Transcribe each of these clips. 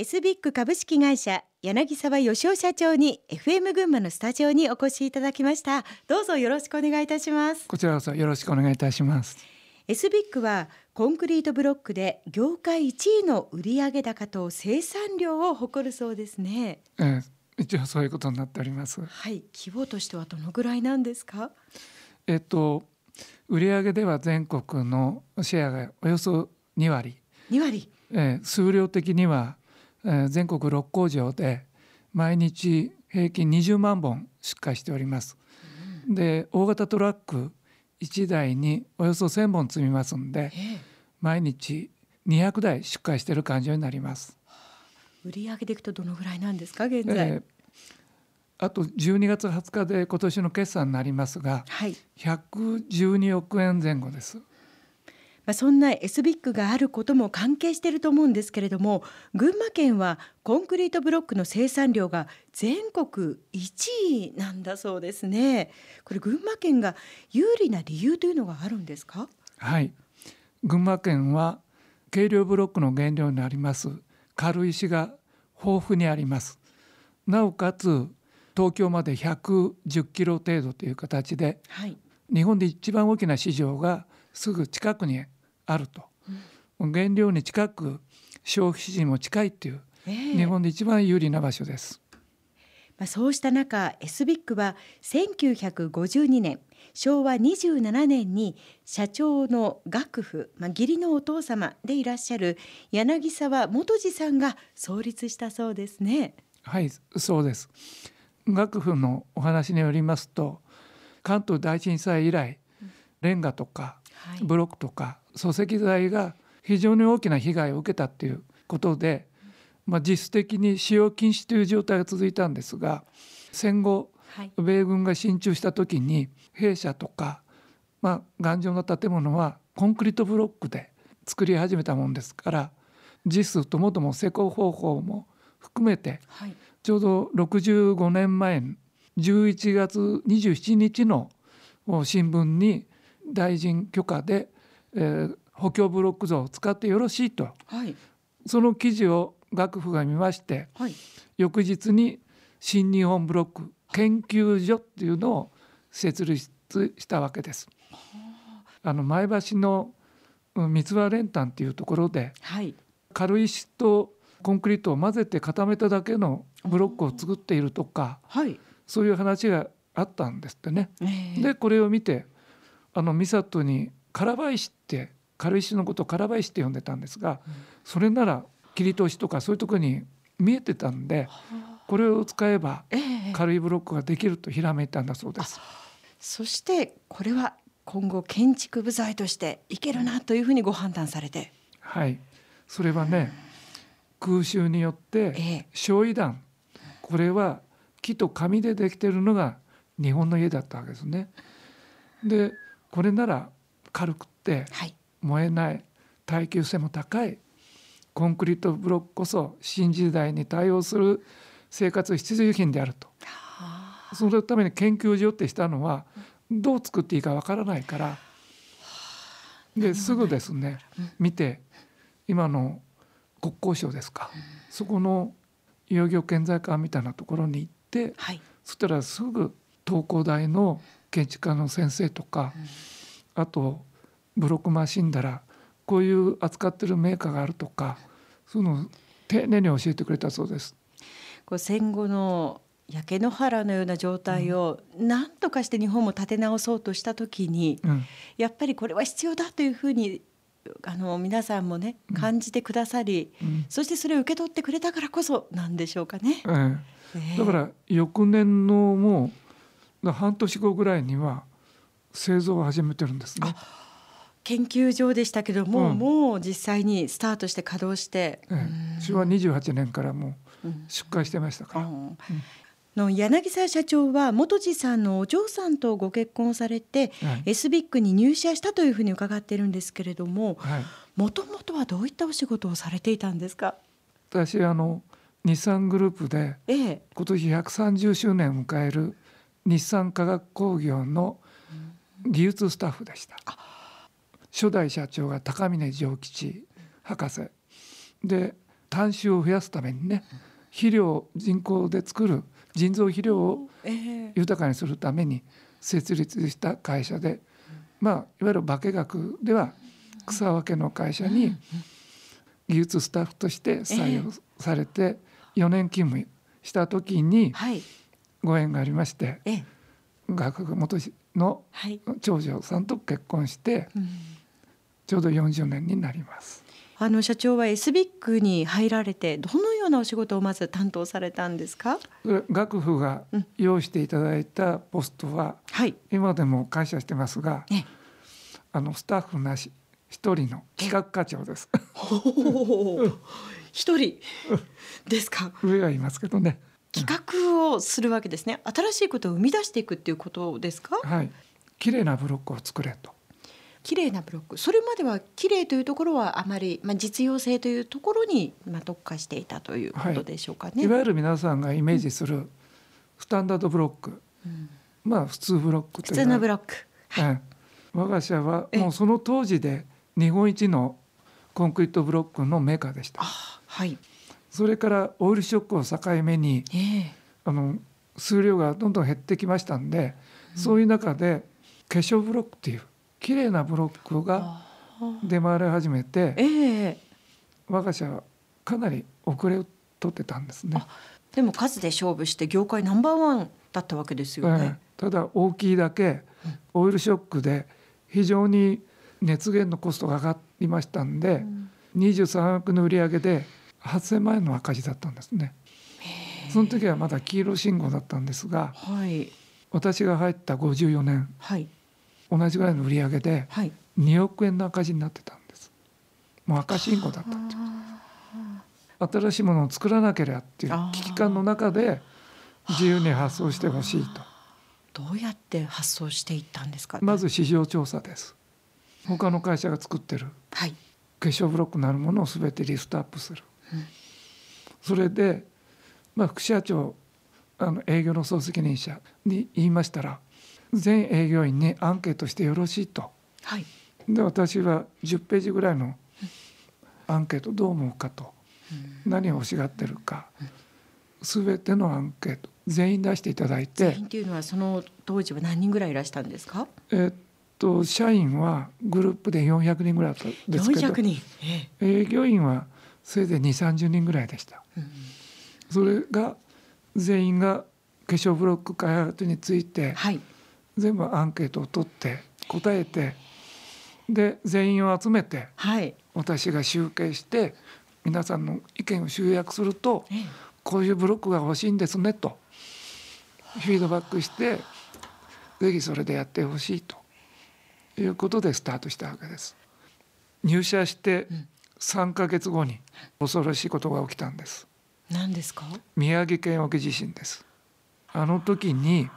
エビック株式会社柳沢義雄社長に FM 群馬のスタジオにお越しいただきました。どうぞよろしくお願いいたします。こちらこそよろしくお願いいたします。エスビックはコンクリートブロックで業界1位の売上高と生産量を誇るそうですね、えー、一応そういうことになっております。はい規模としてはどのぐらいなんですか？えっと売上では全国のシェアがおよそ2割。2割、えー、数量的には全国6工場で毎日平均20万本出荷しております。で大型トラック1台におよそ1,000本積みますんで毎日200台出荷している感じになります。売上でいくとどのぐらいなんですか現在、えー、あと12月20日で今年の決算になりますが、はい、112億円前後です。まあ、そんな S ビッグがあることも関係していると思うんですけれども群馬県はコンクリートブロックの生産量が全国1位なんだそうですね。これ群馬県が有利な理由というのがあるんですか？はい。群馬県は軽量ブロックの原料になります。軽石が豊富にあります。なおかつ東京まで110キロ程度という形で、はい、日本で一番大きな市場がすぐ近くにあると、うん、原料に近く消費地にも近いっていう、えー、日本で一番有利な場所です。まあ、そうした中 S ビックは1952年昭和27年に社長の楽譜、まあ、義理のお父様でいらっしゃる柳沢元次さんが創立したそうですね。はいそうです楽譜のお話によりますと関東大震災以来レンガとかブロックとか礎石材が非常に大きな被害を受けたっていうことで、まあ、実質的に使用禁止という状態が続いたんですが戦後、米軍が進駐した時に兵舎とか、まあ、頑丈な建物はコンクリートブロックで作り始めたもんですから実質ともとも施工方法も含めて、はい、ちょうど65年前11月27日の新聞に大臣許可で、えー、補強ブロック像を使ってよろしいと、はい、その記事を楽譜が見まして、はい、翌日に新日本ブロック研究所っていうのを設立したわけです。あ。の前橋の三つ葉練炭っていうところで、はい、軽石とコンクリートを混ぜて固めただけのブロックを作っているとか、はい、そういう話があったんですってね。えー、でこれを見てあの三郷に唐林って軽石のことを唐林って呼んでたんですが、うん、それなら切り通しとかそういうところに見えてたんで、これを使えば軽いブロックができるとひらめいたんだそうです。そしてこれは今後建築部材としていけるなというふうにご判断されて。はいそれはね、空襲によって焼夷弾、これは木と紙でできてるのが日本の家だったわけですね。でこれなら軽くて燃えない耐久性も高いコンクリートブロックこそ新時代に対応する生活必需品であると。そのために研究所ってしたのはどう作っていいかわからないから。ですぐですね見て今の国交省ですか。そこのいよいよ建材館みたいなところに行って、そしたらすぐ東工大の建築家の先生とか、あとブロックマシンだらこういう扱ってるメーカーがあるとかそういうのを丁寧に教えてくれたそうです。こう戦後の焼け野原のような状態を何とかして日本も立て直そうとした時に、うん、やっぱりこれは必要だというふうにあの皆さんもね感じてくださり、うん、そしてそれを受け取ってくれたからこそなんでしょうかね。ええ。だから翌年のもう半年後ぐらいには製造を始めてるんですね。研究所でしたけども、うん、もう実際にスタートして稼働して、ええ、昭和28年からもう出荷してましたから。うんうん。の柳沢社長は元次さんのお嬢さんとご結婚されて、はい、S ビックに入社したというふうに伺っているんですけれどももともとはどういったお仕事をされていたんですか？私あの日産グループで、ええ、今年130周年を迎える日産化学工業の技術スタッフでした。初代社長が高峰丈吉博士。で単種を増やすためにね肥料人工で作る人造肥料を豊かにするために設立した会社で、まあいわゆる化学では草分けの会社に技術スタッフとして採用されて4年勤務した時にご縁がありまして、学部元の長女さんと結婚して、ちょうど40年になります。あの社長は S ビックに入られてどのようなお仕事をまず担当されたんですか？学府が用意していただいたポストは、はい、今でも感謝してますが、あのスタッフなし一人の企画課長です。一人ですか？上はいますけどね。企画をするわけですね。新しいことを生み出していくっていうことですか？はい。綺麗なブロックを作れと。綺麗なブロック。それまでは綺麗というところはあまり、まあ、実用性というところに、まあ、特化していたということでしょうかね、はい、いわゆる皆さんがイメージするスタンダードブロック、うん、まあ普通ブロック普通のブロック、はい、我が社はもうその当時で日本一のコンクリートブロックのメーカーでした。はい、それからオイルショックを境目に、えー、あの数量がどんどん減ってきましたんで、うん、そういう中で化粧ブロックっていう綺麗なブロックが出回り始めて、えー、我が社はかなり遅れを取ってたんですね。でも数で勝負して業界ナンバーワンだったわけですよね。えー、ただ大きいだけオイルショックで非常に熱源のコストが上がりましたんで、うん、23億の売り上げで8,000万円の赤字だったんですね。その時はまだ黄色信号だったんですが、はい、私が入った54年、はい、同じぐらいの売り上げで2億円の赤字になってたんです。もう赤信号だった。って新しいものを作らなければっていう危機感の中で自由に発想してほしいと。どうやって発想していったんですか、ね、まず市場調査です。他の会社が作ってる。化粧ブロックなるものを全てリストアップする、うん、それで、まあ、副社長あの営業の総責任者に言いましたら全営業員にアンケートしてよろしいと。はい、で私は10ページぐらいのアンケートどう思うかと、何を欲しがってるか、全てのアンケート全員出していただいて。全員っていうのはその当時は何人ぐらいいらしたんですか？えっと社員はグループで400人ぐらいだったんですけど。人、営業員はせいぜい2 3 0人ぐらいでした。うん、それが全員が化粧ブロック開発について、はい全部アンケートを取って答えてで全員を集めて、はい、私が集計して皆さんの意見を集約すると、ええ、こういうブロックが欲しいんですねとフィードバックしてぜひそれでやってほしいということでスタートしたわけです。入社して3ヶ月後に恐ろしいことが起きたんです。何ですか？宮城県沖地震です。あの時に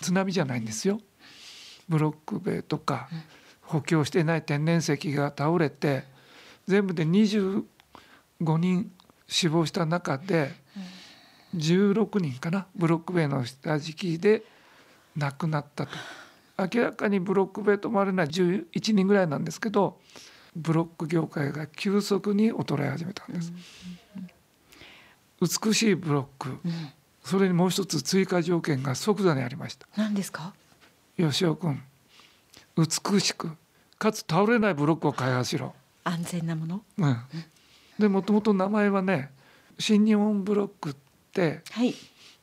津波じゃないんですよ。ブロック塀とか補強してない天然石が倒れて全部で25人死亡した中で16人かなブロック塀の下敷きで亡くなったと明らかにブロック塀と思われない11人ぐらいなんですけどブロック業界が急速に衰え始めたんです。美しいブロック、それにもう一つ追加条件が即座にありました。何ですか？吉尾君美しくかつ倒れないブロックを開発しろ。安全なもの、うん、でもともと名前はね新日本ブロックって、はい、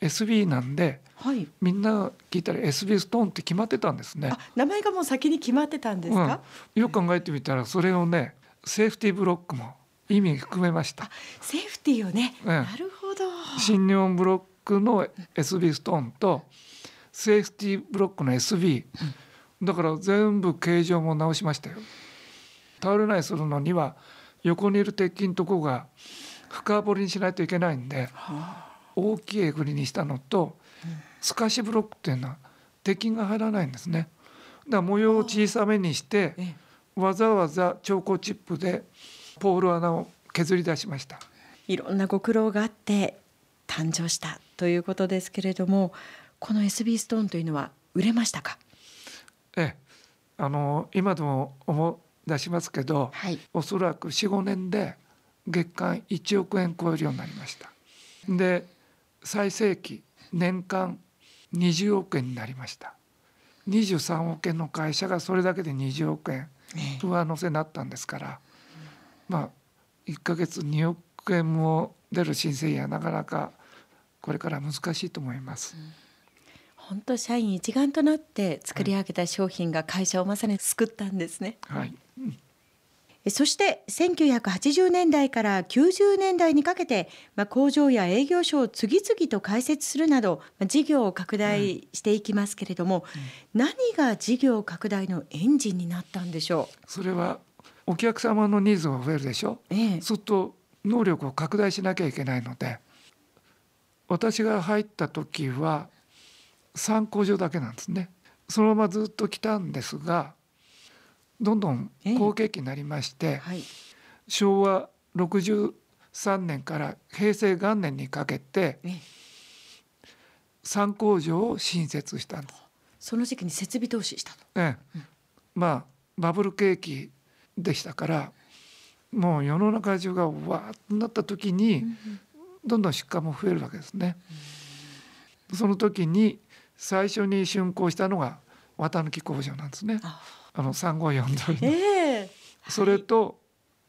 SB なんで、はい、みんな聞いたら SB ストーンって決まってたんですね。名前がもう先に決まってたんですか、うん、よく考えてみたらそれをねセーフティーブロックも意味含めました。セーフティーをね、うん、なるほど。新日本ブロックの SB ストーンとセーフティーブロックの SB、だから全部形状も直しましたよ。倒れないするのには横にいる鉄筋のとこが深掘りにしないといけないんで、大きいえぐりにしたのと透かしブロックっていうのは鉄筋が入らないんですね。だから模様を小さめにしてわざわざ超高チップでポール穴を削り出しました。いろんなご苦労があって誕生したということですけれどもこの SB ストーンというのは売れましたか？ええ。あの今でも思い出しますけど、はい、おそらく45年で月間1億円超えるようになりました。で最盛期年間20億円になりました23億円の会社がそれだけで20億円上乗せになったんですからまあ1ヶ月2億円も出る申請やなかなかこれから難しいと思います。本当社員一丸となって作り上げた商品が会社をまさに救ったんですね。はい、うんそして1980年代から90年代にかけて、まあ、工場や営業所を次々と開設するなど、まあ、事業を拡大していきますけれども、うん、何が事業拡大のエンジンになったんでしょう？それはお客様のニーズが増えるでしょ、ええ、そうすると能力を拡大しなきゃいけないので私が入った時は3工場だけなんですね。そのままずっと来たんですがどんどん好景気になりまして、はい、昭和63年から平成元年にかけて3工場を新設したんです。その時期に設備投資したと。ええ、うん、まあバブル景気でしたからもう世の中中がわーっとなった時にどんどん出荷も増えるわけですね。その時に最初に竣工したのが綿抜き工場なんですね。あの三五四沿いの、えー、それと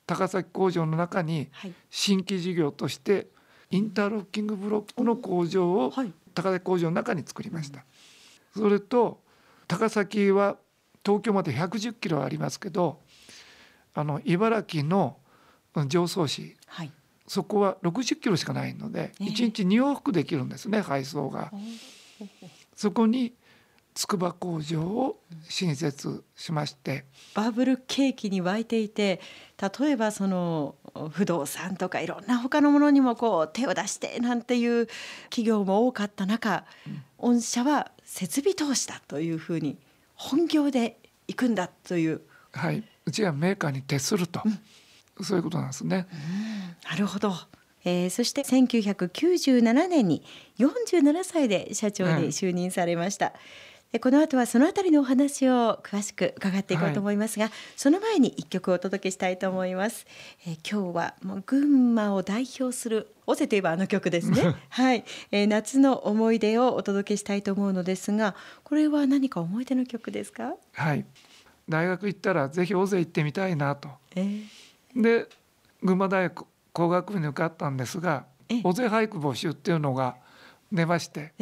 高崎工場の中に新規事業としてインターロッキングブロックの工場を高崎工場の中に作りました。それと高崎は東京まで110キロありますけどあの茨城の常総市、はい、そこは60キロしかないので、えー、1日2往復できるんですね配送が。そこに筑波工場を新設しまして、バブル景気に沸いていて例えばその不動産とかいろんな他のものにもこう手を出してなんていう企業も多かった中、うん、御社は設備投資だというふうに本業で行くんだという。はい、うちはメーカーに徹すると、うん、そういうことなんですね。なるほど。えー、そして1997年に47歳で社長に就任されました。うん、この後はそのあたりのお話を詳しく伺っていこうと思いますが、はい、その前に一曲お届けしたいと思います。えー、今日はもう群馬を代表する尾瀬といえばあの曲ですね。はい、えー、夏の思い出をお届けしたいと思うのですが、これは何か思い出の曲ですか？はい。大学行ったらぜひ尾瀬行ってみたいなと。えー、で群馬大学工学部に受かったんですが尾瀬俳句募集っていうのが出まして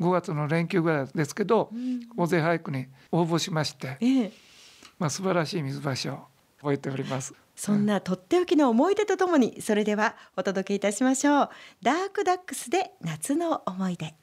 5月の連休ぐらいですけど尾瀬俳句に応募しまして、まあ、素晴らしい水橋を覚えております。そんなとっておきの思い出とともにそれではお届けいたしましょう。ダークダックスで夏の思い出